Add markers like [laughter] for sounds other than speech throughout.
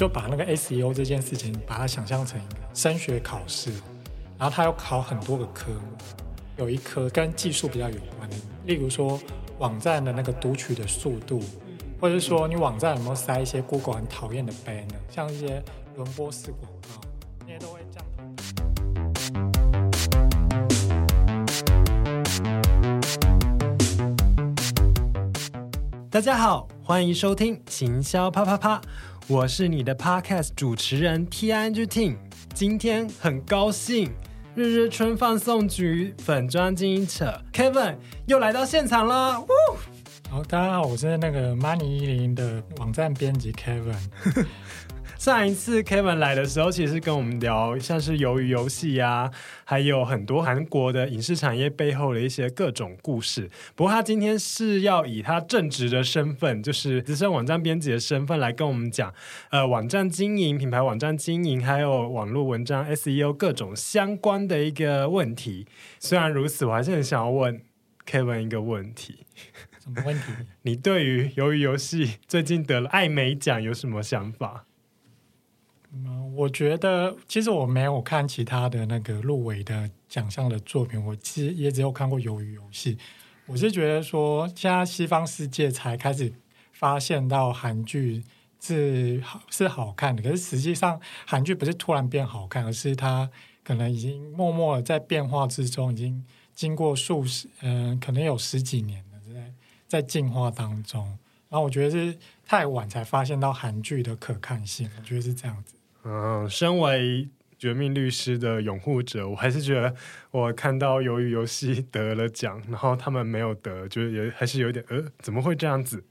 就把那个 SEO 这件事情，把它想象成一个升学考试，然后它要考很多个科目，有一科跟技术比较有关的，例如说网站的那个读取的速度，或者是说你网站有没有塞一些 Google 很讨厌的 banner，像一些轮播式广告，那些都会降。大家好，欢迎收听行销啪啪啪，我是你的 Podcast 主持人 Tiang Ting，。今天很高兴，日日春放送局粉装经营者 Kevin 又来到现场了。好，大家好，我是那个 Money 一零的网站编辑 Kevin。上一次 Kevin 来的时候，其实跟我们聊像是鱿鱼游戏呀，还有很多韩国的影视产业背后的一些各种故事。不过他今天是要以他正职的身份，就是资深网站编辑的身份来跟我们讲，呃，网站经营、品牌网站经营，还有网络文章 SEO 各种相关的一个问题。虽然如此，我还是很想要问 Kevin 一个问题。什么问题？[laughs] 你对于鱿鱼游戏最近得了艾美奖有什么想法？我觉得其实我没有看其他的那个入围的奖项的作品，我其实也只有看过鱿鱼游戏。我是觉得说，现在西方世界才开始发现到韩剧是好是好看的，可是实际上韩剧不是突然变好看，而是它可能已经默默在变化之中，已经经过数十嗯、可能有十几年了，在在进化当中。然后我觉得是太晚才发现到韩剧的可看性，我觉得是这样子。嗯，身为绝命律师的拥护者，我还是觉得我看到鱿鱼游戏得了奖，然后他们没有得，就是也还是有点呃，怎么会这样子？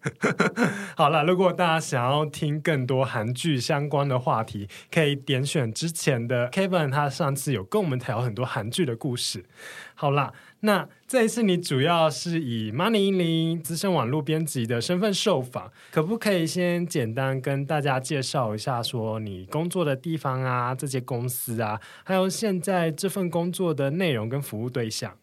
[laughs] 好了，如果大家想要听更多韩剧相关的话题，可以点选之前的 Kevin，他上次有跟我们聊很多韩剧的故事。好啦。那这一次你主要是以 Money110 资深网络编辑的身份受访，可不可以先简单跟大家介绍一下，说你工作的地方啊，这些公司啊，还有现在这份工作的内容跟服务对象？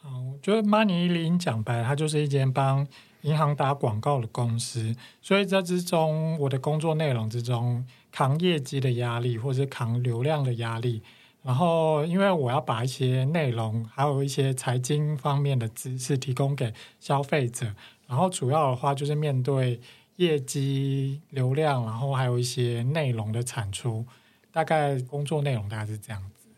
好，我觉得 Money110 讲白了，它就是一间帮银行打广告的公司，所以在之中，我的工作内容之中，扛业绩的压力，或者扛流量的压力。然后，因为我要把一些内容，还有一些财经方面的知识提供给消费者。然后，主要的话就是面对业绩、流量，然后还有一些内容的产出。大概工作内容大概是这样子。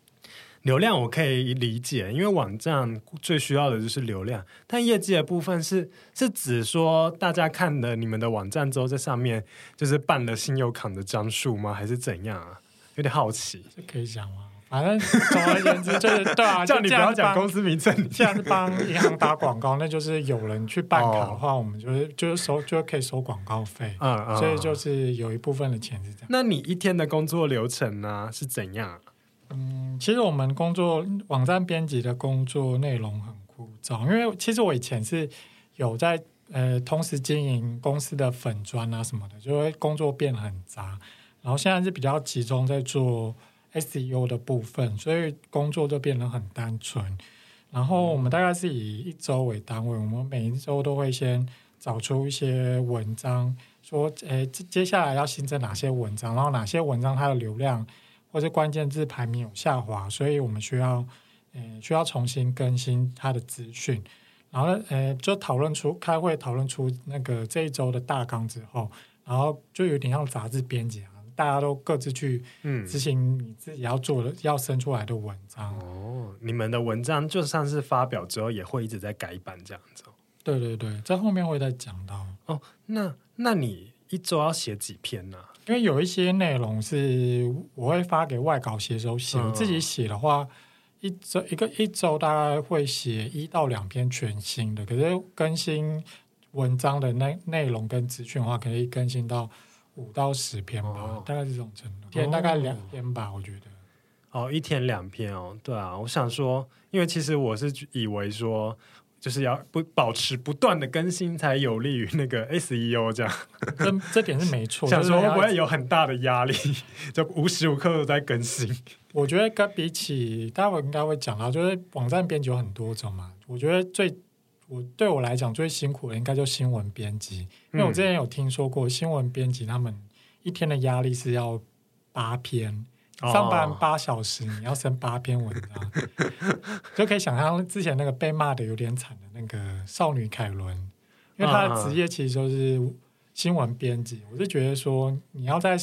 流量我可以理解，因为网站最需要的就是流量。但业绩的部分是是指说，大家看了你们的网站之后，在上面就是办了信用卡的张数吗？还是怎样啊？有点好奇，这可以讲吗？反正总而言之就是对啊，[laughs] 叫你不要讲公司名称。既然是帮银行打广告，那就是有人去办卡的话，哦、我们就是就是收就可以收广告费。嗯嗯，所以就是有一部分的钱是这样。那你一天的工作流程呢是怎样？嗯，其实我们工作网站编辑的工作内容很枯燥，因为其实我以前是有在呃同时经营公司的粉砖啊什么的，就会工作变得很杂。然后现在是比较集中在做。SEO 的部分，所以工作就变得很单纯。然后我们大概是以一周为单位，我们每一周都会先找出一些文章，说，诶，接下来要新增哪些文章，然后哪些文章它的流量或者关键字排名有下滑，所以我们需要，诶，需要重新更新它的资讯。然后呢，诶，就讨论出开会讨论出那个这一周的大纲之后，然后就有点像杂志编辑啊。大家都各自去执行你自己要做的、嗯、要生出来的文章哦。你们的文章就算是发表之后，也会一直在改版这样子。对对对，在后面会再讲到哦。那那你一周要写几篇呢、啊？因为有一些内容是我会发给外稿写手写，我、嗯、自己写的话，一周一个一周大概会写一到两篇全新的。可是更新文章的内内容跟资讯的话，可以更新到。五到十篇吧，哦、大概是这种程度。一天大概两篇吧，哦、我觉得。哦，一天两篇哦，对啊。我想说，因为其实我是以为说，就是要不保持不断的更新，才有利于那个 SEO 这样。这这点是没错。想说会不会有很大的压力，[laughs] 就无时无刻都在更新？[laughs] 我觉得跟比起，待会应该会讲到，就是网站编辑有很多种嘛。我觉得最。我对我来讲最辛苦的应该就新闻编辑，因为我之前有听说过新闻编辑他们一天的压力是要八篇，上班八小时，你要生八篇文章，[laughs] 就可以想象之前那个被骂的有点惨的那个少女凯伦，因为她的职业其实就是新闻编辑。我就觉得说，你要在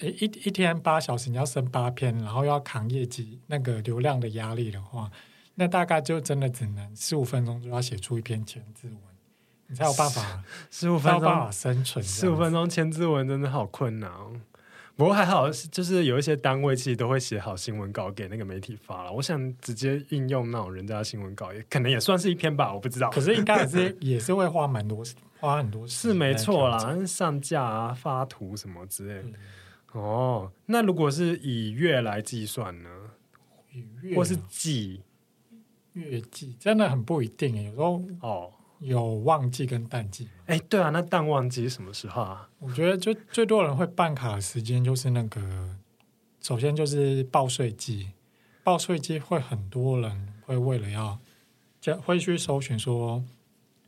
一一天八小时，你要生八篇，然后要扛业绩那个流量的压力的话，那大概就真的只能十五分钟就要写出一篇千字文，你才有办法 [laughs] 十五分钟生存。十五分钟千字文真的好困难哦。不过还好，就是有一些单位其实都会写好新闻稿给那个媒体发了。我想直接应用那种人家的新闻稿，也可能也算是一篇吧，我不知道。可是应该也是 [laughs] 也是会花蛮多花很多是没错啦，上架啊、发图什么之类的。哦，那如果是以月来计算呢？以月或是季？月季真的很不一定，有时候哦。有旺季跟淡季，哎，对啊，那淡旺季是什么时候啊？我觉得就最多人会办卡的时间就是那个，首先就是报税季，报税季会很多人会为了要，就会去搜寻说，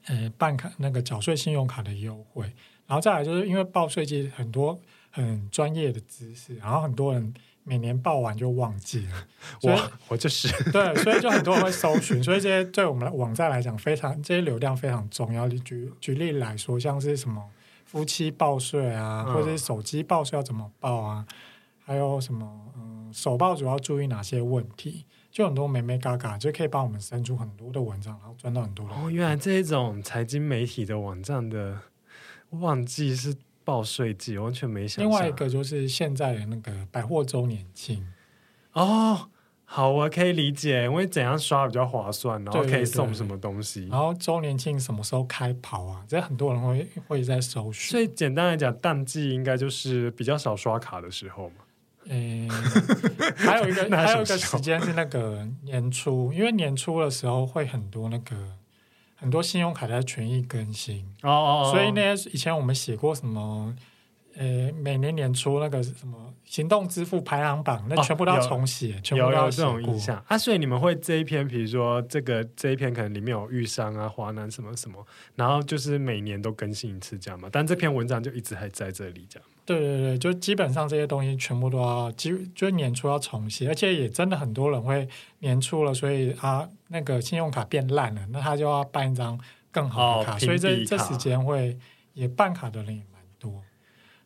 呃，办卡那个缴税信用卡的优惠，然后再来就是因为报税季很多很专业的知识，然后很多人。每年报完就忘记了，[laughs] 我我就是 [laughs] 对，所以就很多人会搜寻，所以这些对我们的网站来讲非常，这些流量非常重要。举举例来说，像是什么夫妻报税啊，或者是手机报税要怎么报啊，还有什么嗯，首报主要注意哪些问题，就很多眉眉嘎嘎就可以帮我们生出很多的文章，然后赚到很多的。哦，原来这一种财经媒体的网站的旺季是。报税季完全没想。另外一个就是现在的那个百货周年庆哦，好，我可以理解，因为怎样刷比较划算，然后可以送什么东西，对对对，然后周年庆什么时候开跑啊？这很多人会会在搜寻。所以简单来讲，淡季应该就是比较少刷卡的时候嘛。嗯，还有一个 [laughs] 还有一个时间是那个年初，因为年初的时候会很多那个。很多信用卡的权益更新。哦哦哦，所以呢，以前我们写过什么，呃，每年年初那个什么行动支付排行榜，那全部都要重写，哦、全部都要有，有这种印象啊。所以你们会这一篇，比如说这个这一篇可能里面有玉商啊、华南什么什么，然后就是每年都更新一次这样嘛。但这篇文章就一直还在这里这样。对对对，就基本上这些东西全部都要，就就年初要重写，而且也真的很多人会年初了，所以啊，那个信用卡变烂了，那他就要办一张更好的卡，哦、所以这这时间会也办卡的人也蛮多。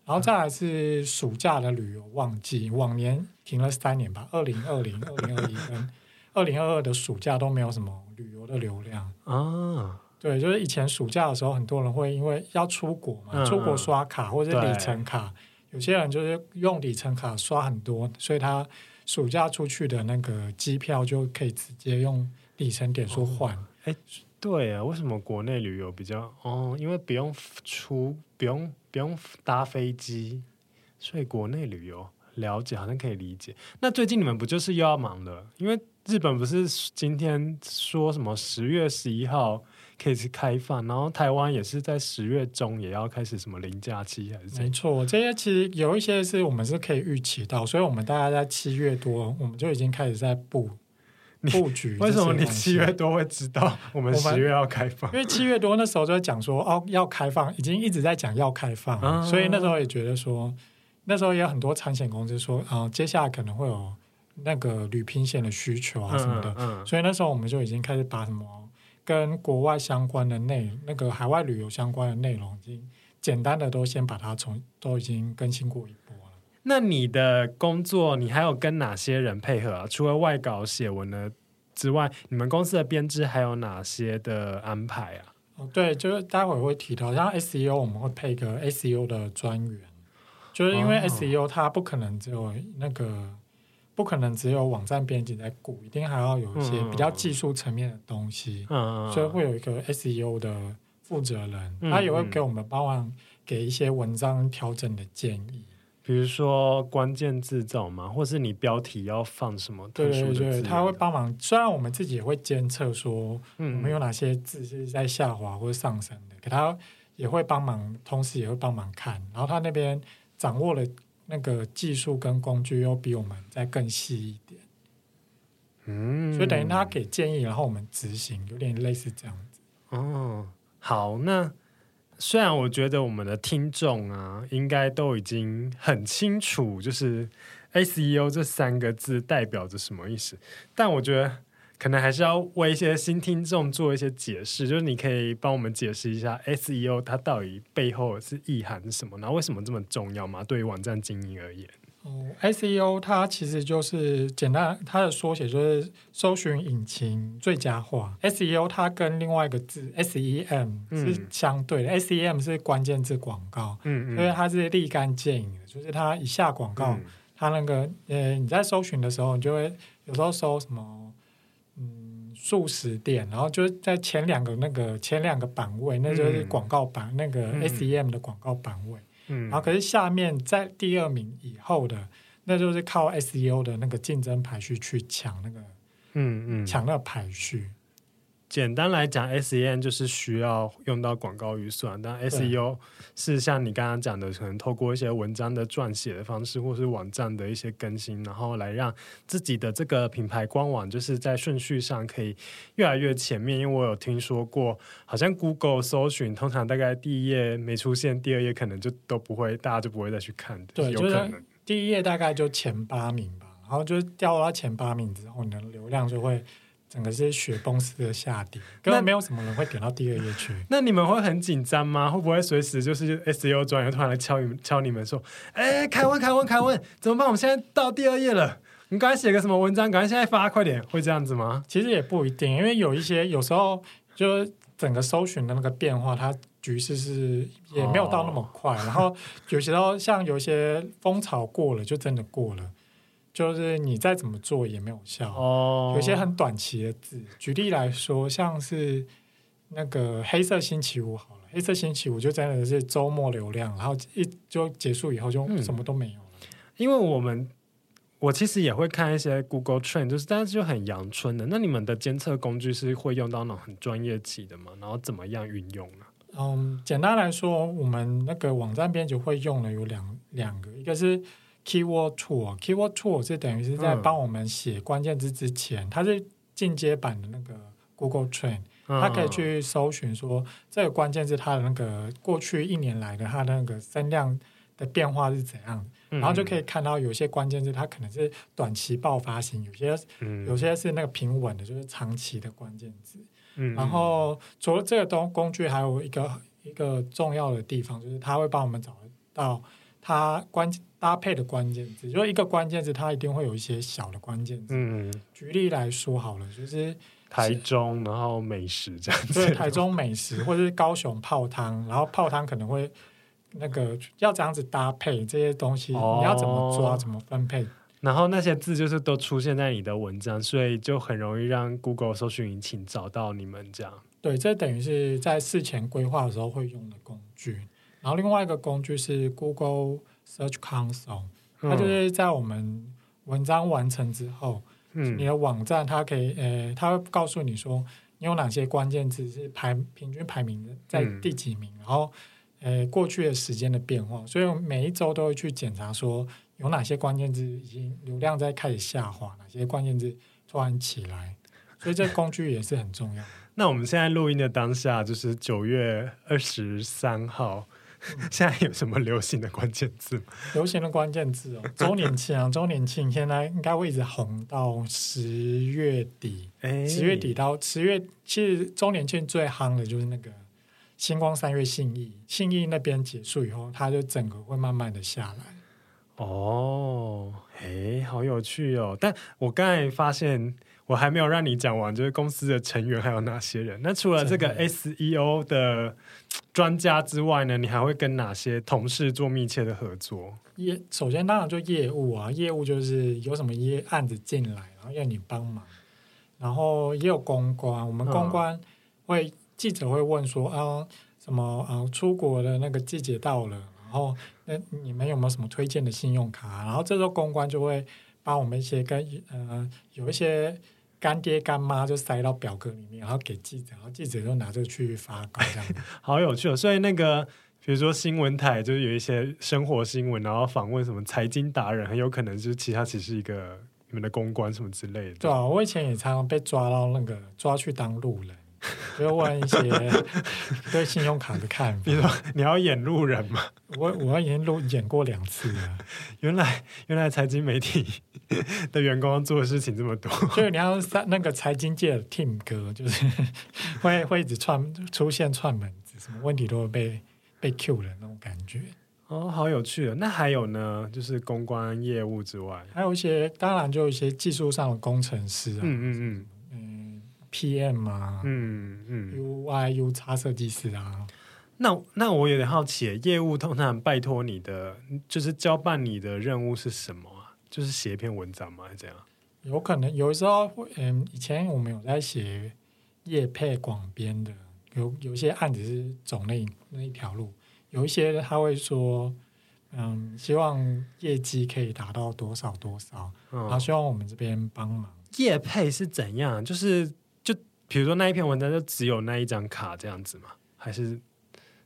然后再来是暑假的旅游旺季，往年停了三年吧，二零二零、二零二一跟 [laughs] 二零二二的暑假都没有什么旅游的流量啊。对，就是以前暑假的时候，很多人会因为要出国嘛，嗯、出国刷卡或者是里程卡，有些人就是用里程卡刷很多，所以他暑假出去的那个机票就可以直接用里程点数换。哎、哦，对啊，为什么国内旅游比较哦？因为不用出，不用不用搭飞机，所以国内旅游了解好像可以理解。那最近你们不就是又要忙了？因为日本不是今天说什么十月十一号？可以去开放，然后台湾也是在十月中也要开始什么零假期还是？没错，这些其实有一些是我们是可以预期到，所以我们大概在七月多，我们就已经开始在布布局。为什么你七月多会知道我们十月要开放？因为七月多那时候就在讲说哦要开放，已经一直在讲要开放，啊、所以那时候也觉得说，那时候也有很多产险公司说啊、呃，接下来可能会有那个旅平险的需求啊什么的，嗯嗯、所以那时候我们就已经开始把什么。跟国外相关的内那个海外旅游相关的内容，已经简单的都先把它从都已经更新过一波了。那你的工作，你还有跟哪些人配合啊？除了外稿写文的之外，你们公司的编制还有哪些的安排啊？哦，对，就是待会会提到，像 SEO 我们会配个 SEO 的专员，就是因为 SEO 它不可能只有那个。不可能只有网站编辑在顾，一定还要有一些比较技术层面的东西，嗯、所以会有一个 SEO 的负责人，嗯、他也会给我们帮忙给一些文章调整的建议，比如说关键字找嘛，或是你标题要放什么特殊的字。对对对，他会帮忙。虽然我们自己也会监测说我们有哪些字是在下滑或者上升的，可他也会帮忙，同时也会帮忙看。然后他那边掌握了。那个技术跟工具又比我们再更细一点，嗯，所以等于他给建议，然后我们执行，有点类似这样子。哦，好，那虽然我觉得我们的听众啊，应该都已经很清楚，就是 SEO 这三个字代表着什么意思，但我觉得。可能还是要为一些新听众做一些解释，就是你可以帮我们解释一下 SEO 它到底背后是意涵是什么，然后为什么这么重要吗？对于网站经营而言，哦，SEO 它其实就是简单，它的缩写就是搜寻引擎最佳化。SEO 它跟另外一个字 SEM 是相对的，嗯，SEM 是关键字广告，嗯嗯，所以它是立竿见影的，就是它一下广告，嗯，它那个呃你在搜寻的时候，你就会有时候搜什么。嗯素食店，然后就在前两个那个前两个版位，那就是广告版、嗯、那个 SEM 的广告版位。嗯，然后可是下面在第二名以后的，那就是靠 SEO 的那个竞争排序去抢那个，嗯嗯，抢那个排序。简单来讲，SEM 就是需要用到广告预算，但 SEO 是像你刚刚讲的，可能透过一些文章的撰写的方式，或是网站的一些更新，然后来让自己的这个品牌官网就是在顺序上可以越来越前面。因为我有听说过，好像 Google 搜寻通常大概第一页没出现，第二页可能就都不会，大家就不会再去看的。对，有可能就是第一页大概就前八名吧，然后就掉到前八名之后，你的流量就会。整个是雪崩式的下跌，根本没有什么人会点到第二页去。那你们会很紧张吗？会不会随时就是 SEO 专员突然来敲你们敲你们说：“哎，凯文，凯文，凯文，怎么办？我们现在到第二页了，你赶快写个什么文章，赶快现在发，快点！”会这样子吗？其实也不一定，因为有一些有时候就整个搜寻的那个变化，它局势是也没有到那么快。哦、然后有时候像有些风潮过了，就真的过了。就是你再怎么做也没有效。哦，有些很短期的字，举例来说，像是那个黑色星期五好了，黑色星期五就真的是周末流量，然后一就结束以后就什么都没有了。嗯，因为我们我其实也会看一些 Google Trend，就是但是就很阳春的。那你们的监测工具是会用到那种很专业级的吗？然后怎么样运用呢？嗯，简单来说，我们那个网站编辑会用的有两两个，一个是。Keyword Tool，Keyword Tool 是等于是在帮我们写关键字之前，嗯、它是进阶版的那个 Google Trend，嗯、它可以去搜寻说这个关键字它的那个过去一年来的它的那个声量的变化是怎样，嗯、然后就可以看到有些关键字它可能是短期爆发型，有些、嗯、有些是那个平稳的，就是长期的关键字。嗯、然后除了这个东工具，还有一个一个重要的地方，就是它会帮我们找到它关键。搭配的关键字，就一个关键字，它一定会有一些小的关键字。嗯，举例来说好了，就是台中，然后美食这样子。对，台中美食，或者是高雄泡汤，然后泡汤可能会那个要这样子搭配这些东西，哦、你要怎么抓，怎么分配？然后那些字就是都出现在你的文章，所以就很容易让 Google 搜寻引擎找到你们这样。对，这等于是在事前规划的时候会用的工具。然后另外一个工具是 Google。Search Console，它就是在我们文章完成之后，嗯、你的网站它可以，呃，它会告诉你说你有哪些关键字是排平均排名的在第几名，嗯、然后，呃，过去的时间的变化，所以每一周都会去检查说有哪些关键字已经流量在开始下滑，哪些关键字突然起来，所以这工具也是很重要。[laughs] 那我们现在录音的当下就是九月二十三号。[laughs] 现在有什么流行的关键字？流行的关键字哦，[laughs] 周年庆啊，[laughs] 周年庆现在应该会一直红到十月底。哎，十月底到十月，其实周年庆最夯的就是那个星光三月信义，信义那边结束以后，它就整个会慢慢的下来。哦，哎，好有趣哦！但我刚才发现。我还没有让你讲完，就是公司的成员还有哪些人？那除了这个 SEO 的专家之外呢，你还会跟哪些同事做密切的合作？业首先当然就业务啊，业务就是有什么业案子进来，然后要你帮忙。然后也有公关，我们公关会、嗯、记者会问说啊，什么啊，出国的那个季节到了，然后那你们有没有什么推荐的信用卡？然后这时候公关就会帮我们一些跟呃有一些。干爹干妈就塞到表格里面，然后给记者，然后记者就拿这个去发稿，这样 [laughs] 好有趣哦。所以那个，比如说新闻台，就是有一些生活新闻，然后访问什么财经达人，很有可能就是其他只是一个你们的公关什么之类的。对啊，我以前也常常被抓到那个抓去当路人，就问一些 [laughs] 对信用卡的看法。比如说你要演路人吗？我我已经录演过两次了。[laughs] 原来原来财经媒体的员工做的事情这么多，就是你要那个财经界的 team 哥，就是 [laughs] 会会一直串出现串门子，什么问题都会被被 Q 的那种感觉。哦，好有趣啊！那还有呢，就是公关业务之外，还有一些，当然就有一些技术上的工程师啊，嗯嗯嗯，嗯，PM 啊，嗯嗯，UI、U 叉设计师啊。那那我有点好奇，业务通常拜托你的，就是交办你的任务是什么啊？就是写一篇文章吗？还是怎样？有可能有时候会，嗯，以前我们有在写业配广编的，有有些案子是走那那一条路。有一些他会说，嗯，希望业绩可以达到多少多少，嗯、然后希望我们这边帮忙。业配是怎样？就是就比如说那一篇文章就只有那一张卡这样子吗？还是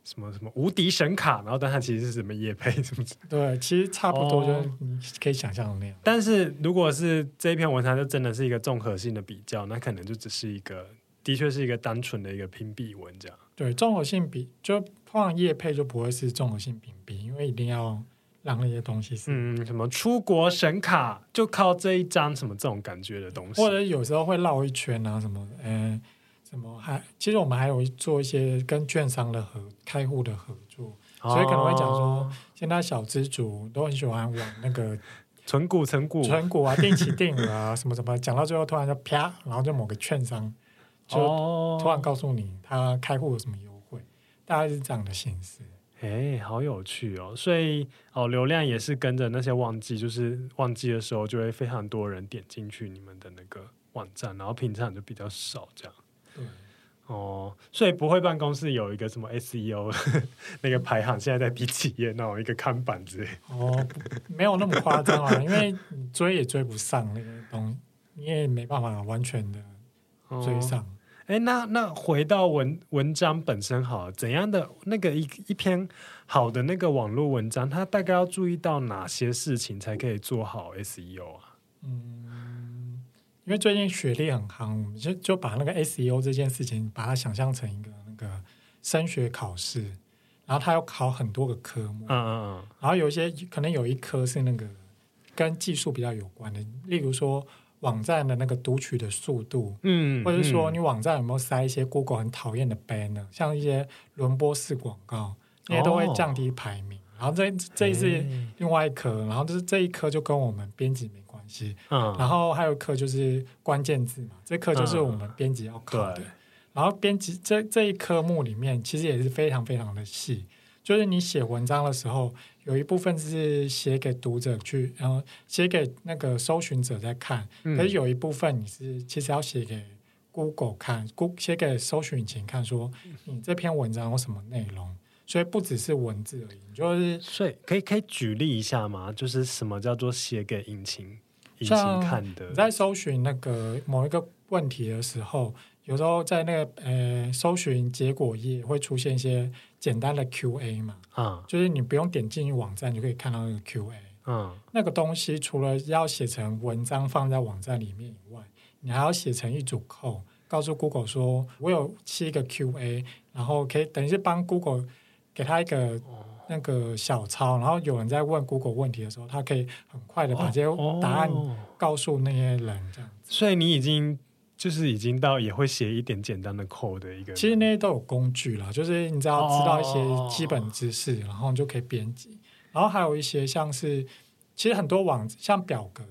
什么什么无敌神卡？然后但它其实是什么业配？什么？对，其实差不多，就是你可以想象的那样。哦、但是如果是这一篇文章，就真的是一个综合性的比较，那可能就只是一个，的确是一个单纯的一个评比文这样。对，综合性比就。放业配就不会是综合性评比，因为一定要让那些东西是嗯，什么出国神卡就靠这一张什么这种感觉的东西，或者有时候会绕一圈啊什么，嗯，什么还其实我们还有做一些跟券商的合开户的合作，哦、所以可能会讲说，现在小资主都很喜欢玩那个 [laughs] 存股、存股、存股啊、定期定额啊什么什么，讲到最后突然就啪，然后就某个券商就突然告诉你他开户有什么优惠。大概是这样的形式，哎，好有趣哦！所以哦，流量也是跟着那些旺季，就是旺季的时候，就会非常多人点进去你们的那个网站，然后平常就比较少这样。对，哦，所以不会办公室有一个什么 SEO [laughs] 那个排行，现在在第几页那种一个看板之类。哦，没有那么夸张啊，因为你追也追不上那个东西，你也没办法完全的追上。哦哎，那那回到文文章本身好了，怎样的那个一一篇好的那个网络文章，它大概要注意到哪些事情才可以做好 SEO 啊？嗯，因为最近学历很夯，我们就就把那个 SEO 这件事情，把它想象成一个那个升学考试，然后它要考很多个科目，嗯嗯嗯，然后有一些可能有一科是那个跟技术比较有关的，例如说。网站的那个读取的速度，嗯，或者说你网站有没有塞一些 Google 很讨厌的 banner，像一些轮播式广告，那些都会降低排名。哦、然后这这一是另外一科，然后就是这一科就跟我们编辑没关系。嗯，然后还有一科就是关键字嘛，这科就是我们编辑要考的。嗯、然后编辑这这一科目里面其实也是非常非常的细，就是你写文章的时候。有一部分是写给读者去，然后写给那个搜寻者在看，嗯、可是有一部分你是其实要写给 Google 看，Google 写给搜寻引擎看，说你这篇文章有什么内容，所以不只是文字而已，就是所以可以可以举例一下吗？就是什么叫做写给引擎引擎看的？你在搜寻那个某一个问题的时候。有时候在那个呃搜寻结果页会出现一些简单的 Q&A 嘛，嗯，就是你不用点进去网站就可以看到那个 Q&A，嗯，那个东西除了要写成文章放在网站里面以外，你还要写成一组 code，告诉 Google 说我有七个 Q&A，然后可以等于是帮 Google 给他一个那个小抄，然后有人在问 Google 问题的时候，他可以很快的把这些答案告诉那些人这样子。所以你已经。就是已经到也会写一点简单的 code 的一个，其实那些都有工具啦，就是你只要知道一些基本知识，哦、然后你就可以编辑。然后还有一些像是，其实很多网像表格，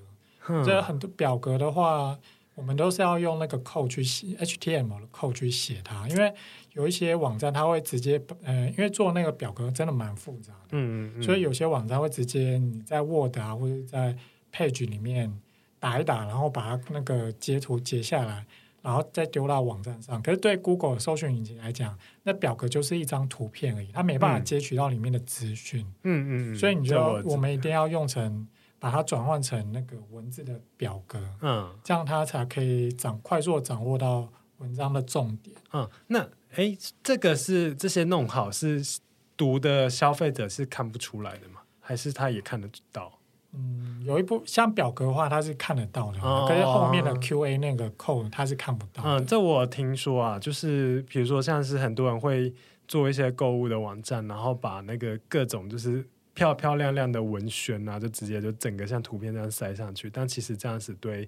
这、嗯、很多表格的话，我们都是要用那个 code 去写 HTML 的 code 去写它，因为有一些网站它会直接，呃，因为做那个表格真的蛮复杂的，嗯，嗯，嗯，所以有些网站会直接你在 Word 啊或者在 Page 里面。打一打，然后把它那个截图截下来，然后再丢到网站上。可是对 Google 搜寻引擎来讲，那表格就是一张图片而已，它没办法截取到里面的资讯。嗯嗯，所以你就我们一定要用成把它转换成那个文字的表格。嗯，这样它才可以掌快速掌握到文章的重点。嗯，那哎，这个是这些弄好是读的消费者是看不出来的吗？还是他也看得到？嗯，有一部像表格的话，它是看得到的，哦、可是后面的 QA 那个 code 它是看不到。嗯，这我听说啊，就是比如说像是很多人会做一些购物的网站，然后把那个各种就是漂漂亮亮的文宣啊，就直接就整个像图片这样塞上去，但其实这样子对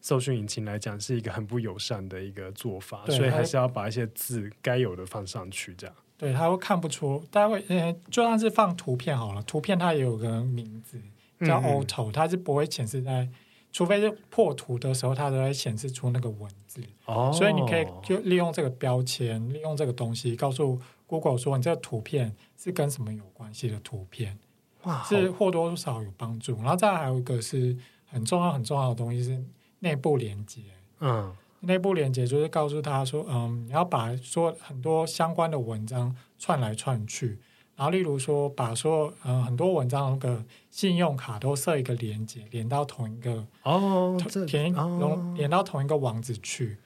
搜寻引擎来讲是一个很不友善的一个做法，所以还是要把一些字该有的放上去，这样。对，他会看不出，大家会，呃，就算是放图片好了，图片它也有个名字叫 Auto，嗯，它是不会显示在，除非是破图的时候，它才会显示出那个文字。哦，所以你可以就利用这个标签，利用这个东西，告诉 Google 说你这个图片是跟什么有关系的图片，哇，是或多或少有帮助。然后再还有一个是很重要很重要的东西是内部连接，嗯。内部连接就是告诉他说，嗯，你要把说很多相关的文章串来串去，然后例如说把说呃很多文章那个信用卡都设一个连接，连到同一个哦，连哦连到同一个网址去。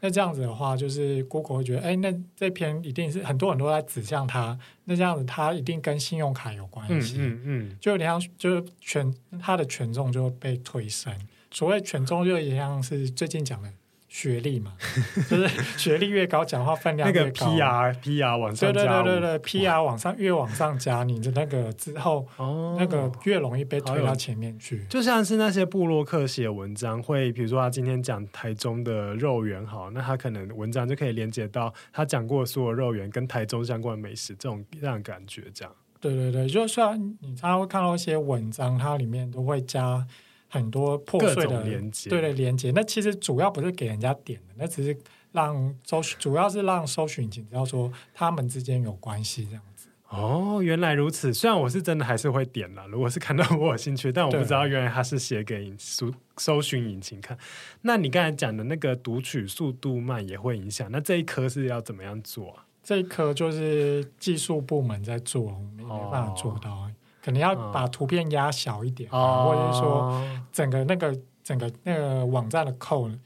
那这样子的话，就是 Google 会觉得，哎，那这篇一定是很多很多在指向他，那这样子他一定跟信用卡有关系，嗯嗯，嗯，就有点像就是权他的权重就会被推升。所谓权重，就一样是最近讲的。学历嘛，[laughs] 就是学历越高，讲话分量越高。那个 PR PR 往上加，对对对对对，PR 往上越往上加，你的那个之后，哦，那个越容易被推到前面去。就像是那些布洛克写文章，会比如说他今天讲台中的肉圆，好，那他可能文章就可以连接到他讲过所有肉圆跟台中相关的美食，这种这样感觉，这样。对对对，就算你常常会看到一些文章，它里面都会加。很多破碎的连接，对的连接，那其实主要不是给人家点的，那只是让搜，主要是让搜寻引擎知道说他们之间有关系这样子。哦，原来如此。虽然我是真的还是会点了，如果是看到我有兴趣，但我不知道原来他是写给搜搜寻引擎看。那你刚才讲的那个读取速度慢也会影响，那这一颗是要怎么样做啊？这一颗就是技术部门在做，没没办法做到。哦可能要把图片压小一点，哦、或者是说整个那个整个那个网站的 code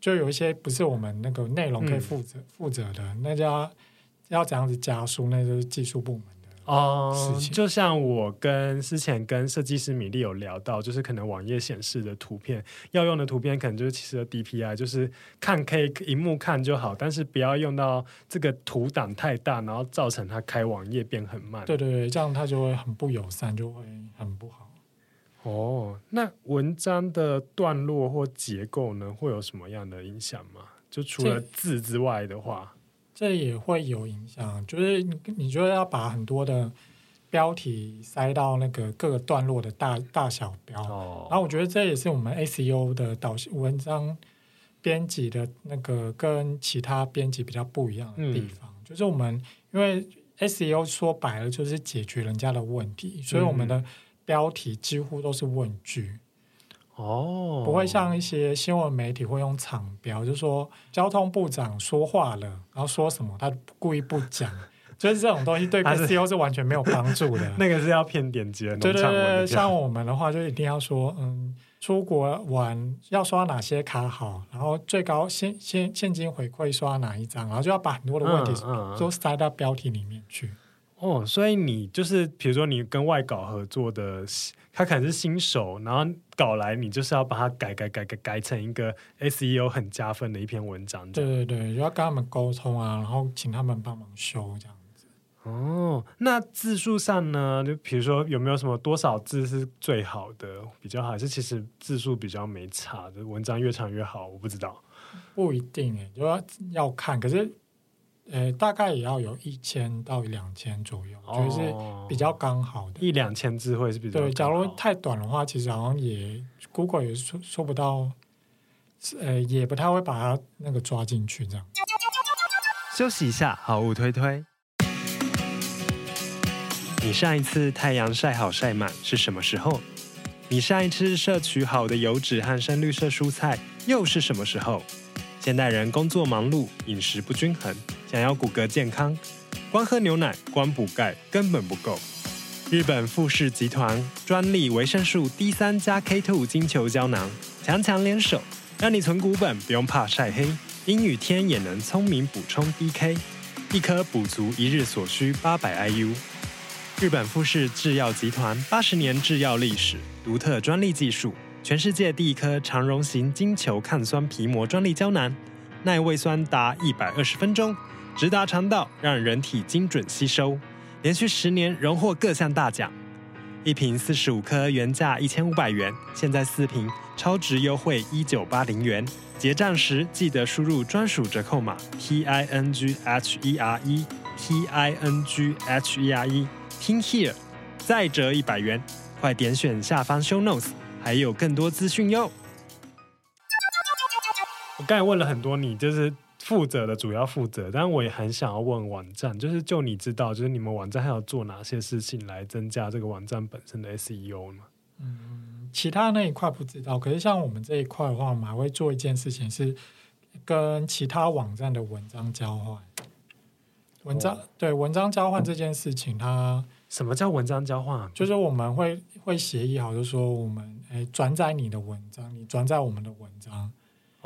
就有一些不是我们那个内容可以负责、嗯、负责的，那就要要怎样子加速，那就是技术部门。哦，就像我跟之前跟设计师米粒有聊到，就是可能网页显示的图片要用的图片，可能就是其实的 DPI，就是看可以萤幕看就好，但是不要用到这个图档太大，然后造成它开网页变很慢。对对对，这样它就会很不友善，就会很不好。哦，那文章的段落或结构呢，会有什么样的影响吗？就除了字之外的话。这也会有影响，就是你你就要把很多的标题塞到那个各个段落的大大小标，哦、然后我觉得这也是我们 SEO 的导文章编辑的那个跟其他编辑比较不一样的地方，嗯、就是我们因为 SEO 说白了就是解决人家的问题，所以我们的标题几乎都是问句。哦，不会像一些新闻媒体会用场标，就是说交通部长说话了，然后说什么他故意不讲，[laughs] 就是这种东西对 PCO 是完全没有帮助的。[laughs] 那个是要骗点击的。对对对，像我们的话就一定要说，嗯，出国玩要刷哪些卡好，然后最高现现现金回馈刷哪一张，然后就要把很多的问题都塞到标题里面去。哦，所以你就是比如说你跟外稿合作的，他可能是新手，然后稿来你就是要把它改改改改改成一个 SEO 很加分的一篇文章。对对对，要跟他们沟通啊，然后请他们帮忙修这样子。哦，那字数上呢？就比如说有没有什么多少字是最好的比较好，还是其实字数比较没差的文章越长越好？我不知道，不一定诶，就要要看，可是。呃，大概也要有一千到两千左右，哦、就是比较刚好的。一两千字会是比较对。假如太短的话，其实好像也 Google 也说说不到，呃，也不太会把它那个抓进去这样。休息一下，好物推推。你上一次太阳晒好晒满是什么时候？你上一次摄取好的油脂和深绿色蔬菜又是什么时候？现代人工作忙碌，饮食不均衡。想要骨骼健康，光喝牛奶、光补钙根本不够。日本富士集团专利维生素 D 三加 K two 金球胶囊，强强联手，让你存股本不用怕晒黑，阴雨天也能聪明补充 DK，一颗补足一日所需八百 IU。日本富士制药集团八十年制药历史，独特专利技术，全世界第一颗长绒型金球抗酸皮膜专利胶囊，耐胃酸达一百二十分钟，直达肠道，让人体精准吸收。连续十年荣获各项大奖。一瓶四十五颗原价一千五百元，现在四瓶超值优惠一九八零元。结账时记得输入专属折扣码 T I N G H E R E T I N G H E R E Think Here，再折一百元。快点选下方 Show Notes，还有更多资讯哟。我刚才问了很多，你就是。负责的主要负责，但我也很想要问网站，就是就你知道，就是你们网站还要做哪些事情来增加这个网站本身的 SEO 吗？嗯，其他那一块不知道，可是像我们这一块的话，我们还会做一件事情，是跟其他网站的文章交换。文章、哦、对文章交换这件事情，它什么叫文章交换？就是我们会会协议好，就是说我们诶转载你的文章，你转载我们的文章。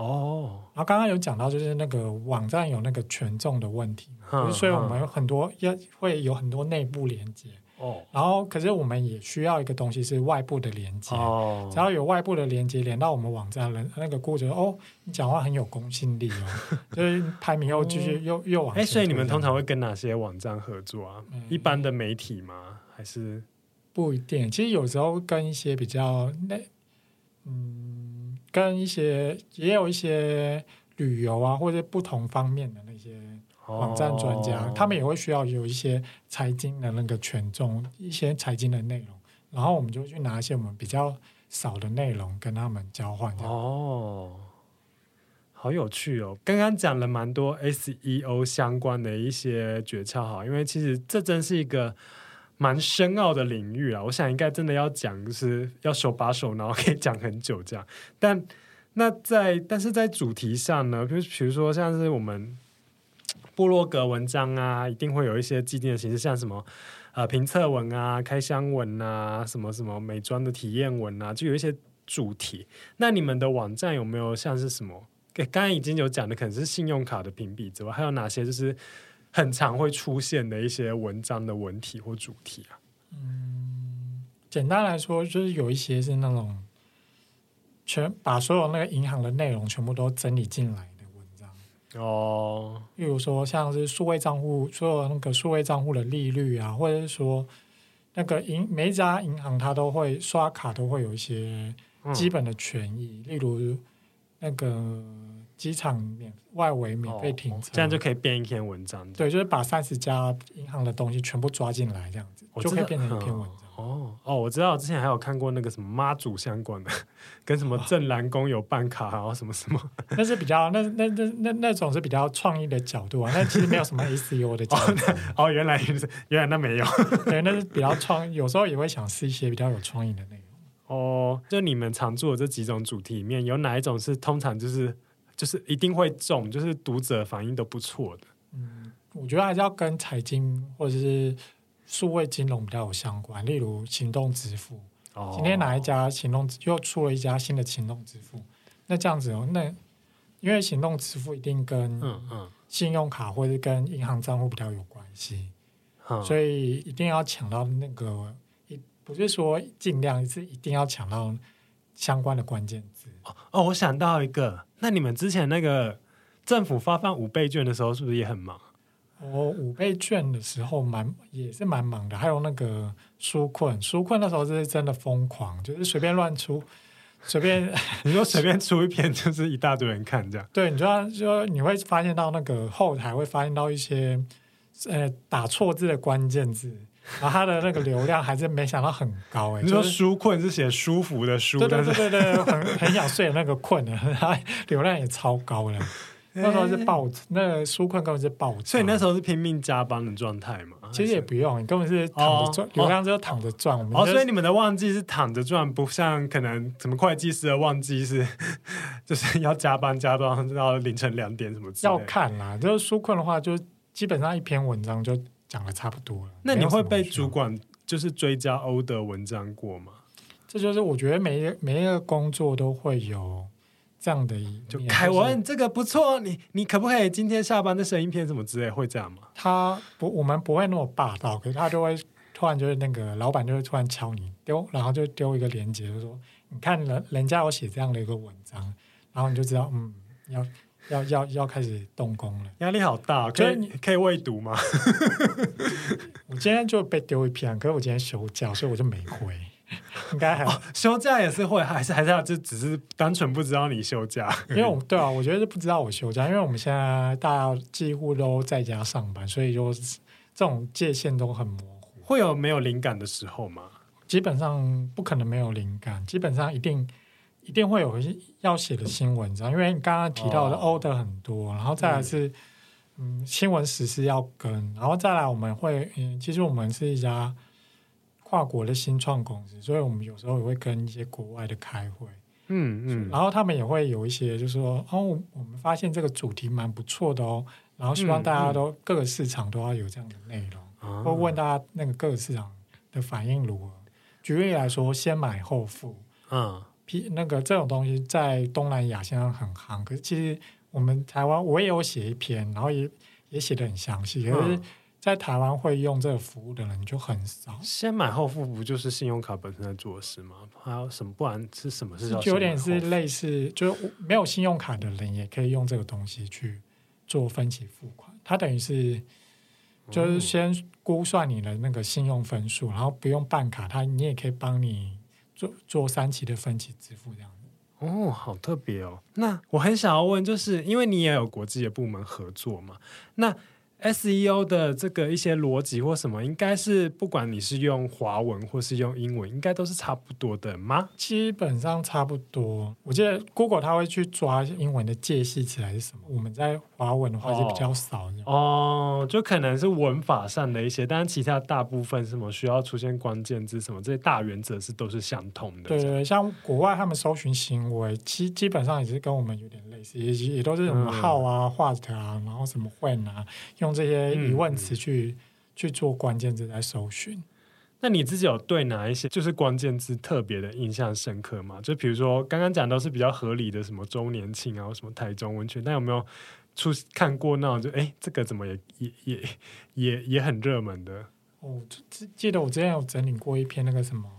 哦，然后刚刚有讲到，就是那个网站有那个权重的问题，嗯、所以我们有很多要会有很多内部连接。哦，然后可是我们也需要一个东西是外部的连接。哦，只要有外部的连接连到我们网站，人那个顾者哦，你讲话很有公信力哦，[laughs] 就是排名又继续又、哦、又往。哎，所以你们通常会跟哪些网站合作啊？嗯、一般的媒体吗？还是不一定？其实有时候跟一些比较那嗯。跟一些也有一些旅游啊，或者不同方面的那些网站专家，哦、他们也会需要有一些财经的那个权重，一些财经的内容，然后我们就去拿一些我们比较少的内容跟他们交换。哦，好有趣哦！刚刚讲了蛮多 SEO 相关的一些诀窍哈，因为其实这真是一个。蛮深奥的领域啊，我想应该真的要讲，就是要手把手，然后可以讲很久这样。但那在但是在主题上呢，比如比如说像是我们部落格文章啊，一定会有一些既定的形式，像什么呃评测文啊、开箱文啊、什么什么美妆的体验文啊，就有一些主题。那你们的网站有没有像是什么？刚刚已经有讲的，可能是信用卡的评比之外，还有哪些就是？很常会出现的一些文章的文体或主题啊，嗯，简单来说就是有一些是那种全把所有那个银行的内容全部都整理进来的文章。哦，例如说像是数位账户，所有那个数位账户的利率啊，或者是说那个银每一家银行它都会刷卡都会有一些基本的权益，嗯、例如那个。机场免外围免费停车，这样就可以编一篇文章。对，就是把三十家银行的东西全部抓进来，这样子就可以变成一篇文章。哦哦，我知道，我之前还有看过那个什么妈祖相关的，[laughs] 跟什么正蓝宫有办卡，然后什么什么。[laughs] 那是比较那那那那那种是比较创意的角度啊，那其实没有什么 SEO 的角度。[laughs] 哦，原来原来那没有，对，那是比较创，有时候也会想试一些比较有创意的内容。哦，就你们常做的这几种主题里面，有哪一种是通常就是？就是一定会中，就是读者反应都不错的。嗯，我觉得还是要跟财经或者是数位金融比较有相关。例如行动支付，哦、今天哪一家行动又出了一家新的行动支付？那这样子哦，那因为行动支付一定跟嗯嗯信用卡或者跟银行账户比较有关系，嗯、所以一定要抢到那个，一不是说尽量是一定要抢到相关的关键字。哦，我想到一个。那你们之前那个政府发放五倍券的时候，是不是也很忙？我五倍券的时候蛮也是蛮忙的，还有那个纾困，纾困那时候是真的疯狂，就是随便乱出，随便 [laughs] 你说随便出一篇，就是一大堆人看这样。对，你就就你会发现到那个后台会发现到一些呃打错字的关键字。然后他的那个流量还是没想到很高哎，你说纾困是写舒服的舒，对对对对对，很很想睡的那个困的，[laughs] 他流量也超高了。[laughs] 那时候是爆，那个纾困根本是爆，所以那时候是拼命加班的状态嘛。其实也不用，你根本是躺着赚，流量只有躺着赚。哦，所以你们的旺季是躺着赚，不像可能什么会计师的旺季是，[laughs] 就是要加班加到到凌晨两点什么。要看啦，就是纾困的话，就基本上一篇文章就。讲的差不多了，那你会被主管就是追加 order 文章过吗？这就是我觉得每一每一个工作都会有这样的一，就凯文这个不错，你你可不可以今天下班的声音片什么之类，会这样吗？他不，我们不会那么霸道，可是他就会突然就是那个老板就会突然敲你丢，然后就丢一个链接，就说你看人人家有写这样的一个文章，然后你就知道嗯要要要要开始动工了，压力好大，可以你可以未读吗？[laughs] 我今天就被丢一篇，可是我今天休假，所以我就没回。应该还、哦、休假也是会，还是还是要就只是单纯不知道你休假，因为我对啊，我觉得是不知道我休假，因为我们现在大家几乎都在家上班，所以就这种界限都很模糊。会有没有灵感的时候吗？基本上不可能没有灵感，基本上一定一定会有要写的新闻，知道？因为你刚刚提到的 order 很多，然后再来是嗯，嗯新闻时事要跟，然后再来我们会嗯，其实我们是一家。跨国的新创公司，所以我们有时候也会跟一些国外的开会，嗯嗯，然后他们也会有一些，就是说，哦，我们发现这个主题蛮不错的哦，然后希望大家都、各个市场都要有这样的内容，啊、或问大家那个各个市场的反应如何。举例来说，先买后付，嗯，P 那个这种东西在东南亚现在很夯，可是其实我们台湾我也有写一篇，然后也也写的很详细，可是。嗯在台湾会用这个服务的人就很少。先买后付不就是信用卡本身在做的事吗？还有什么？不然是什么事？就有点是类似，就是没有信用卡的人也可以用这个东西去做分期付款。它等于是就是先估算你的那个信用分数，然后不用办卡，它你也可以帮你做做三期的分期支付这样子。哦，好特别哦。那我很想要问，就是因为你也有国际的部门合作嘛？那 SEO 的这个一些逻辑或什么，应该是不管你是用华文或是用英文，应该都是差不多的吗？基本上差不多。我记得 Google 它会去抓英文的介系词还是什么，我们在华文的话是比较少的。哦，就可能是文法上的一些，但是其他大部分什么需要出现关键字什么，这些大原则是都是相通的。对对，像国外他们搜寻行为，基基本上也是跟我们有点类似，也也都是什么 how 啊、嗯、what 啊，然后什么 when 啊，用。用这些疑问词去、嗯、去做关键字来搜寻，那你自己有对哪一些就是关键字特别的印象深刻吗？就比如说刚刚讲都是比较合理的，什么周年庆啊，什么台中温泉，但有没有出看过那种就哎，这个怎么也也也也也很热门的？哦，记得我之前有整理过一篇那个什么，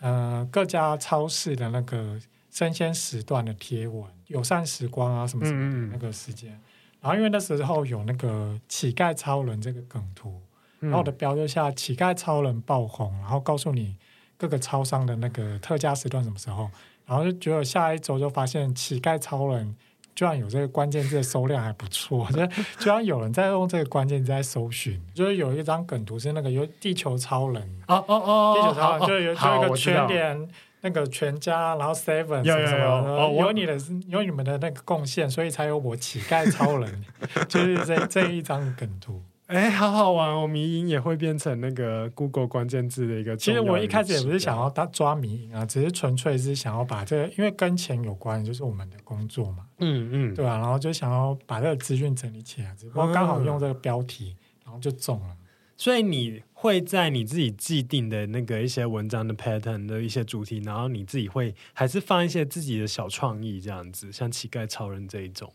呃，各家超市的那个生鲜时段的贴文，友善时光啊，什么什么的那个时间。嗯然后因为那时候有那个乞丐超人这个梗图，然后我的标就下乞丐超人爆红，然后告诉你各个超商的那个特价时段什么时候，然后就觉得下一周就发现乞丐超人居然有这个关键字的搜量还不错，就居然有人在用这个关键字在搜寻，就是有一张梗图是那个有地球超人哦哦哦，地球超人就有就一个全脸。那个全家，然后 Seven 什么什么，有，有，有，有，有你的，有你们的那个贡献，所以才有我乞丐超人，[laughs] 就是这这一张梗图。哎，好好玩哦！迷音也会变成那个 Google 关键字的一个。其实我一开始也不是想要他抓迷音啊，只是纯粹是想要把这个，因为跟钱有关，就是我们的工作嘛。嗯嗯，对吧、啊？然后就想要把这个资讯整理起来，只不过刚好用这个标题，嗯、然后就中了。所以你会在你自己既定的那个一些文章的 pattern 的一些主题，然后你自己会还是放一些自己的小创意这样子，像乞丐超人这一种，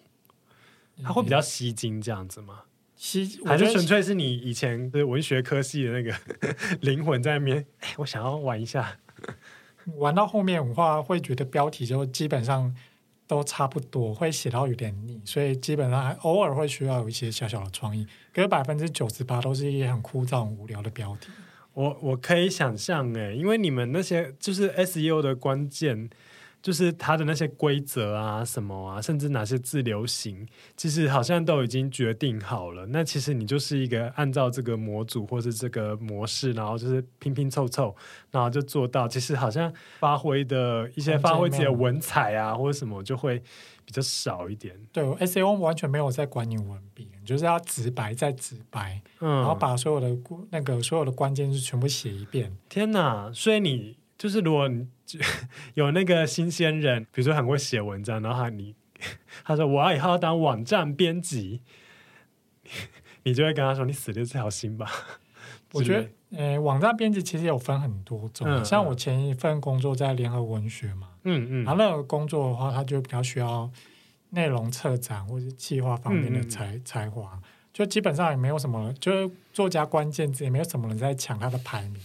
它会比较吸睛这样子吗？吸还是纯粹是你以前的文学科系的那个 [laughs] 灵魂在那边？哎，我想要玩一下，玩到后面的话会觉得标题就基本上。都差不多，会写到有点腻，所以基本上偶尔会需要有一些小小的创意。可是百分之九十八都是一些很枯燥、无聊的标题。我我可以想象，诶，因为你们那些就是 SEO 的关键。就是它的那些规则啊，什么啊，甚至哪些字流行，其实好像都已经决定好了。那其实你就是一个按照这个模组或是这个模式，然后就是拼拼凑凑，然后就做到。其实好像发挥的一些发挥自己的文采啊，或者什么就会比较少一点。对，S A O 完全没有在管你文笔，就是要直白再直白，嗯，然后把所有的那个所有的关键字全部写一遍。天哪！所以你。就是如果你 [laughs] 有那个新鲜人，比如说很会写文章，然后他你 [laughs] 他说我要以后要当网站编辑，你就会跟他说你死了这条心吧。我觉得，呃，网站编辑其实有分很多种，嗯、像我前一份工作在联合文学嘛，嗯嗯，然后那个工作的话，他就比较需要内容策展或者是企划方面的才、才华。就基本上也没有什么，就是作家关键字也没有什么人在抢他的排名，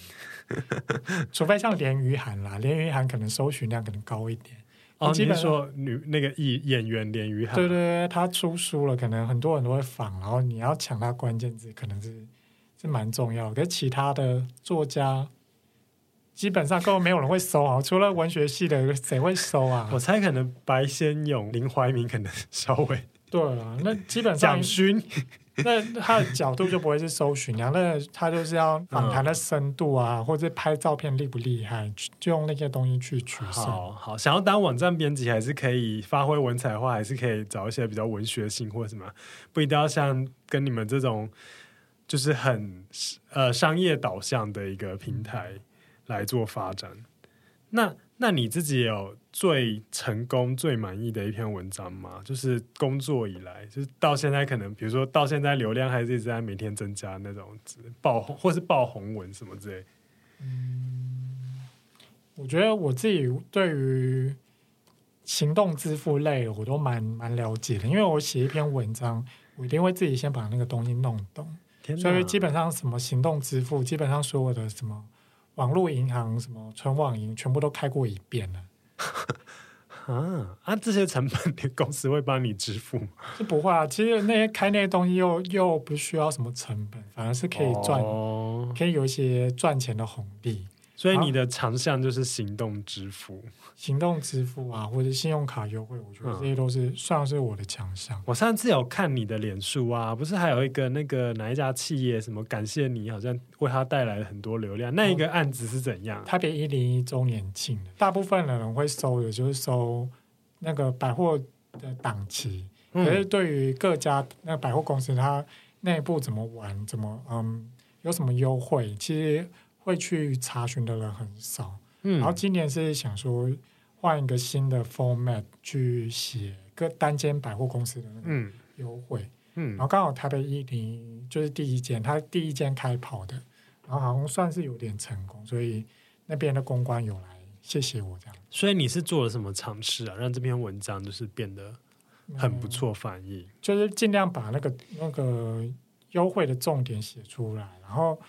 [laughs] 除非像连俞涵啦，连俞涵可能搜寻量可能高一点。哦，你是说女那个艺演员连俞涵？对对对，他出书了，可能很多人都会仿，然后你要抢他关键字，可能是是蛮重要的。可是其他的作家，基本上根本没有人会搜啊，除了文学系的，谁会搜啊？[laughs] 我猜可能白先勇、林怀民可能稍微对啊，那基本上蒋勋。那他的角度就不会是搜寻啊，那他就是要访谈的深度啊，或者拍照片厉不厉害，就用那些东西去取胜。好，好，想要当网站编辑，还是可以发挥文采的话，还是可以找一些比较文学性或者什么，不一定要像跟你们这种就是很呃商业导向的一个平台来做发展。那。那你自己有最成功、最满意的一篇文章吗？就是工作以来，就是到现在，可能比如说到现在流量还是一直在每天增加那种爆红，或是爆红文什么之类。嗯，我觉得我自己对于行动支付类我都蛮蛮了解的，因为我写一篇文章，我一定会自己先把那个东西弄懂，所以基本上什么行动支付，基本上所有的什么。网络银行什么存网银全部都开过一遍了，[laughs] 啊啊！这些成本你公司会帮你支付吗？[laughs] 是不会啊。其实那些开那些东西又又不需要什么成本，反而是可以赚，哦、可以有一些赚钱的红利。所以你的长项就是行动支付，行动支付啊，或者信用卡优惠，我觉得这些都是、嗯、算是我的强项。我上次有看你的脸书啊，不是还有一个那个哪一家企业什么感谢你，好像为他带来了很多流量，那一个案子是怎样？特别一零一周年庆的，大部分的人会收的就是收那个百货的档期，嗯、可是对于各家那个百货公司，它内部怎么玩，怎么嗯有什么优惠，其实。会去查询的人很少，嗯，然后今年是想说换一个新的 format 去写个单间百货公司的那个优惠，嗯，嗯然后刚好台北一零就是第一间，他第一间开跑的，然后好像算是有点成功，所以那边的公关有来谢谢我这样。所以你是做了什么尝试啊，让这篇文章就是变得很不错，翻译、嗯、就是尽量把那个那个优惠的重点写出来，然后。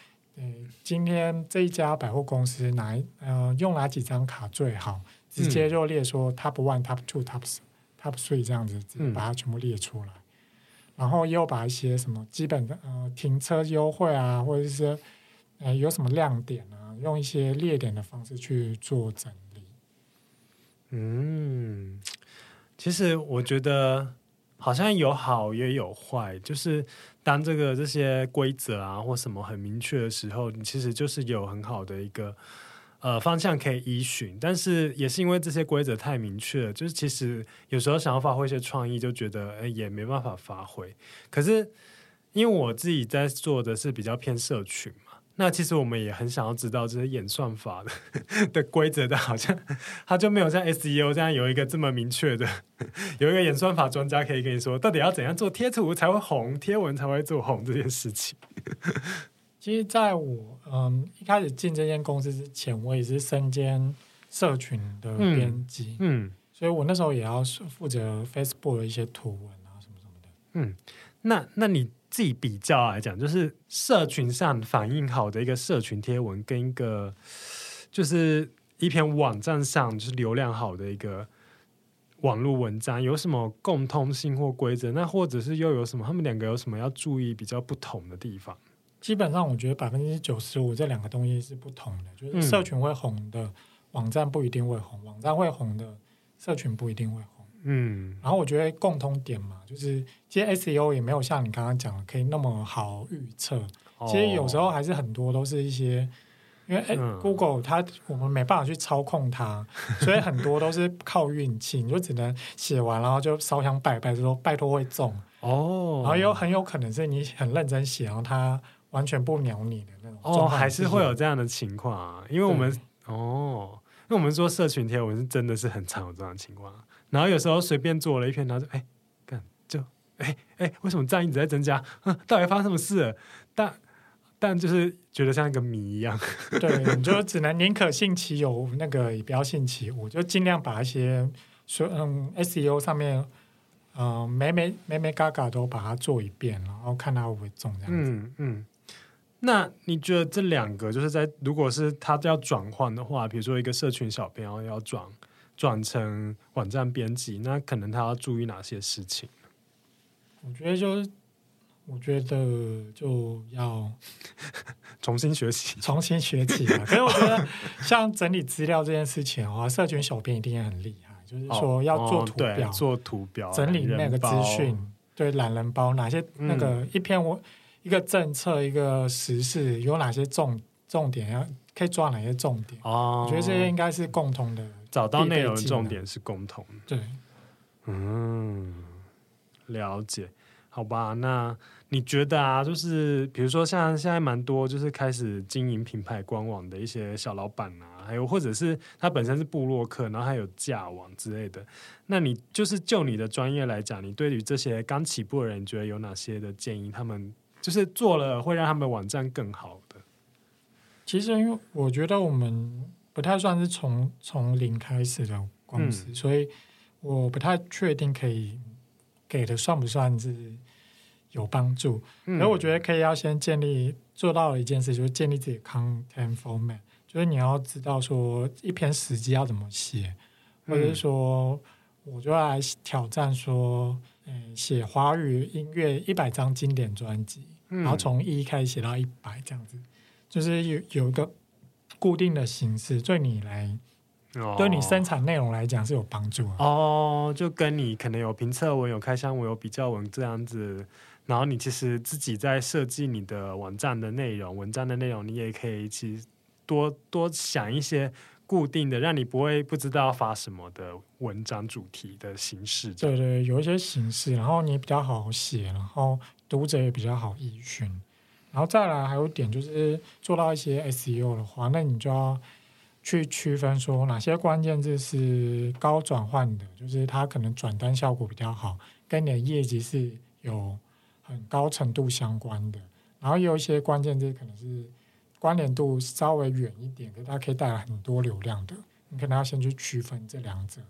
今天这一家百货公司哪呃用哪几张卡最好？直接就列说 top one、top two、top top three 这样子，把它全部列出来。嗯、然后又把一些什么基本的呃停车优惠啊，或者是呃有什么亮点啊，用一些列点的方式去做整理。嗯，其实我觉得好像有好也有坏，就是。当这个这些规则啊或什么很明确的时候，你其实就是有很好的一个呃方向可以依循。但是也是因为这些规则太明确了，就是其实有时候想要发挥一些创意，就觉得诶也没办法发挥。可是因为我自己在做的是比较偏社群。那其实我们也很想要知道这些演算法的的规则，但好像它就没有像 SEO 这样有一个这么明确的，有一个演算法专家可以跟你说，到底要怎样做贴图才会红，贴文才会做红这件事情。其实，在我嗯一开始进这间公司之前，我也是身兼社群的编辑，嗯，嗯，所以我那时候也要负责 Facebook 的一些图文啊什么什么的，嗯，那那你。自己比较来讲，就是社群上反应好的一个社群贴文，跟一个就是一篇网站上就是流量好的一个网络文章，有什么共通性或规则？那或者是又有什么？他们两个有什么要注意比较不同的地方？基本上，我觉得百分之九十五这两个东西是不同的，就是社群会红的、网站不一定会红，网站会红的社群不一定会红。嗯，然后我觉得共通点嘛，就是其实 SEO 也没有像你刚刚讲的可以那么好预测。哦、其实有时候还是很多都是一些，因为、嗯、Google 它我们没办法去操控它，[laughs] 所以很多都是靠运气。你就只能写完，然后就烧香拜拜，说拜托会中哦。然后又很有可能是你很认真写，然后它完全不鸟你的那种。哦，还是会有这样的情况啊，因为我们哦，因为我们说社群贴文是真的是很常有这样的情况。然后有时候随便做了一篇，然后就哎，干就哎哎，为什么赞一直在增加？[laughs] 到底发生什么事了？但但就是觉得像一个谜一样。[laughs] 对，你就只能宁可信其有，那个也不要信其无，就尽量把一些说嗯 SEO 上面嗯，每每每每嘎嘎都把它做一遍，然后看它会不会中这样子。嗯嗯。那你觉得这两个就是在如果是他要转换的话，比如说一个社群小编要要转转成网站编辑，那可能他要注意哪些事情？我觉得就是，我觉得就要 [laughs] 重新学习，[laughs] 重新学习啊。可是我觉得像整理资料这件事情的话，社群小编一定也很厉害，就是说要做图表，哦哦、做图表，整理那个资讯，对懒人包哪些那个一篇文。嗯一个政策，一个时事，有哪些重重点要可以抓哪些重点？哦，我觉得这些应该是共同的。找到内容的重点是共同的。对，嗯，了解。好吧，那你觉得啊，就是比如说像现在蛮多，就是开始经营品牌官网的一些小老板啊，还有或者是他本身是部落客，然后还有架网之类的。那你就是就你的专业来讲，你对于这些刚起步的人，你觉得有哪些的建议？他们就是做了会让他们的网站更好的。其实，因为我觉得我们不太算是从从零开始的公司，嗯、所以我不太确定可以给的算不算是有帮助。嗯、而我觉得可以要先建立做到的一件事，就是建立自己的 content format，就是你要知道说一篇时机要怎么写，或者是说，我就来挑战说，嗯，写华语音乐一百张经典专辑。然后从一开始写到一百这样子，就是有有一个固定的形式，对你来，哦、对你生产内容来讲是有帮助哦。就跟你可能有评测文、有开箱文、有比较文这样子，然后你其实自己在设计你的网站的内容、文章的内容，你也可以一起多多想一些固定的，让你不会不知道要发什么的文章主题的形式。对对，有一些形式，然后你比较好写，然后。读者也比较好依循，然后再来还有点就是做到一些 SEO 的话，那你就要去区分说哪些关键字是高转换的，就是它可能转单效果比较好，跟你的业绩是有很高程度相关的。然后有一些关键字可能是关联度稍微远一点，可它可以带来很多流量的，你可能要先去区分这两者。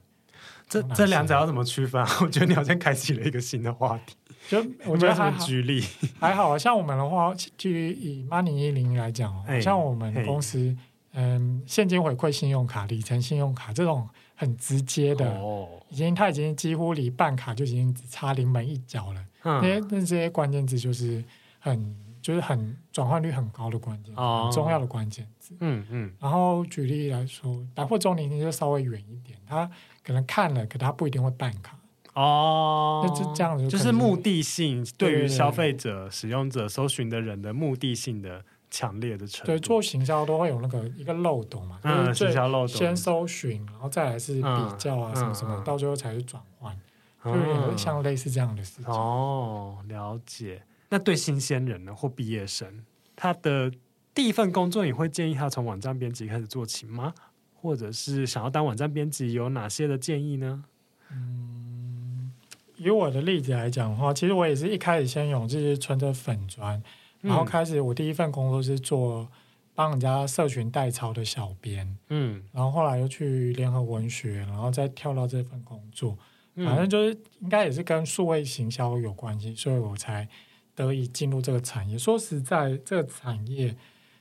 这这两者要怎么区分啊？[laughs] 我觉得你好像开启了一个新的话题。就我觉得 [laughs] 还好，举例还好像我们的话，就以 Money 一零来讲，欸、像我们公司，欸、嗯，现金回馈信用卡、里程信用卡这种很直接的，哦、已经它已经几乎离办卡就已经只差临门一脚了。嗯、那些那这些关键字就是很就是很转换率很高的关键，哦、很重要的关键字。嗯嗯。然后举例来说，百货中年庆就稍微远一点，他可能看了，可他不一定会办卡。哦，那就这样子就，是目的性对于消费者、使用者、搜寻的人的目的性的强烈的程度。对，做行销都会有那个一个漏洞嘛，嗯，行销漏斗，先搜寻，然后再来是比较啊，什么什么，到最后才是转换，就有点像类似这样的事情。哦，了解。那对新鲜人呢，或毕业生，他的第一份工作，你会建议他从网站编辑开始做起吗？或者是想要当网站编辑，有哪些的建议呢？嗯。以我的例子来讲的话，其实我也是一开始先用就是存着粉砖，然后开始我第一份工作是做帮人家社群代操的小编，嗯，然后后来又去联合文学，然后再跳到这份工作，反正就是应该也是跟数位行销有关系，所以我才得以进入这个产业。说实在，这个产业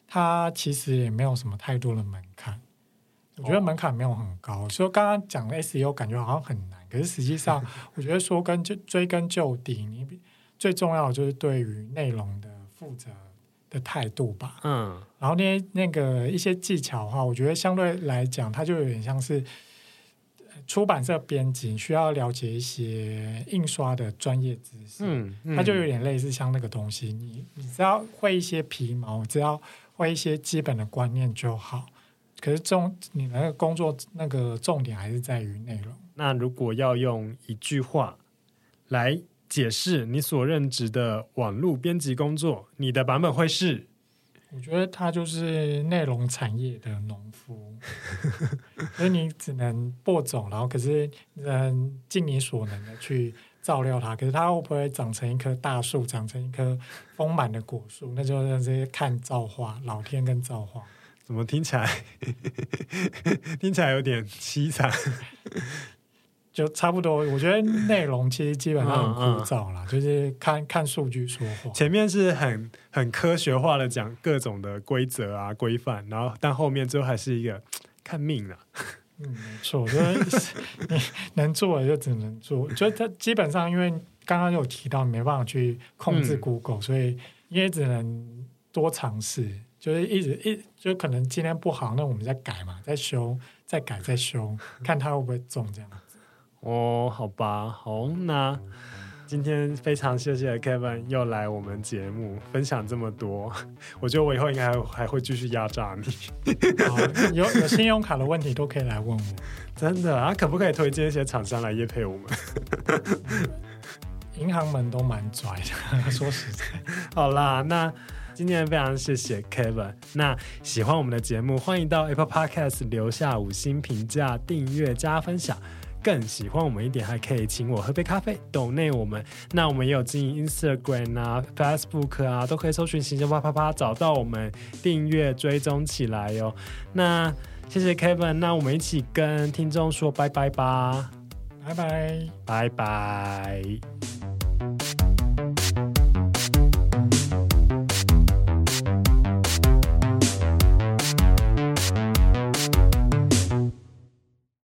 它其实也没有什么太多的门槛，我觉得门槛没有很高，所以刚刚讲的 SEO 感觉好像很难。可是实际上，[laughs] 我觉得说根就追根究底，你最重要的就是对于内容的负责的态度吧。嗯，然后那些那个一些技巧的话，我觉得相对来讲，它就有点像是出版社编辑需要了解一些印刷的专业知识。嗯，嗯，它就有点类似像那个东西，你你只要会一些皮毛，只要会一些基本的观念就好。可是重你那个工作那个重点还是在于内容。那如果要用一句话来解释你所任职的网络编辑工作，你的版本会是？我觉得他就是内容产业的农夫，[laughs] 所以你只能播种，然后可是嗯尽你所能的去照料它。可是它会不会长成一棵大树，长成一棵丰满的果树？那就是看造化，老天跟造化。怎么听起来 [laughs] 听起来有点凄惨？就差不多。我觉得内容其实基本上很枯燥啦，嗯嗯、就是看看数据说话。前面是很很科学化的讲各种的规则啊规范，然后但后面最后还是一个看命了。嗯，没错，就是你 [laughs] 能做的就只能做。就它基本上，因为刚刚有提到没办法去控制 Google，、嗯、所以也只能多尝试。就是一直一就可能今天不好，那我们再改嘛，再修，再改，再修，[laughs] 看它会不会中这样子。哦，好吧，好，那今天非常谢谢 Kevin 又来我们节目分享这么多，[laughs] 我觉得我以后应该还还会继续压榨你。[laughs] 好，有有信用卡的问题都可以来问我。真的啊，可不可以推荐一些厂商来业配我们？[laughs] 银行们都蛮拽的，说实在。好啦，那。今天非常谢谢 Kevin。那喜欢我们的节目，欢迎到 Apple Podcast 留下五星评价、订阅加分享。更喜欢我们一点，还可以请我喝杯咖啡，donate 我们。那我们也有经营 Instagram 啊、Facebook 啊，都可以搜寻“行销啪啪啪”，找到我们订阅追踪起来哟。那谢谢 Kevin，那我们一起跟听众说拜拜吧，拜拜，拜拜。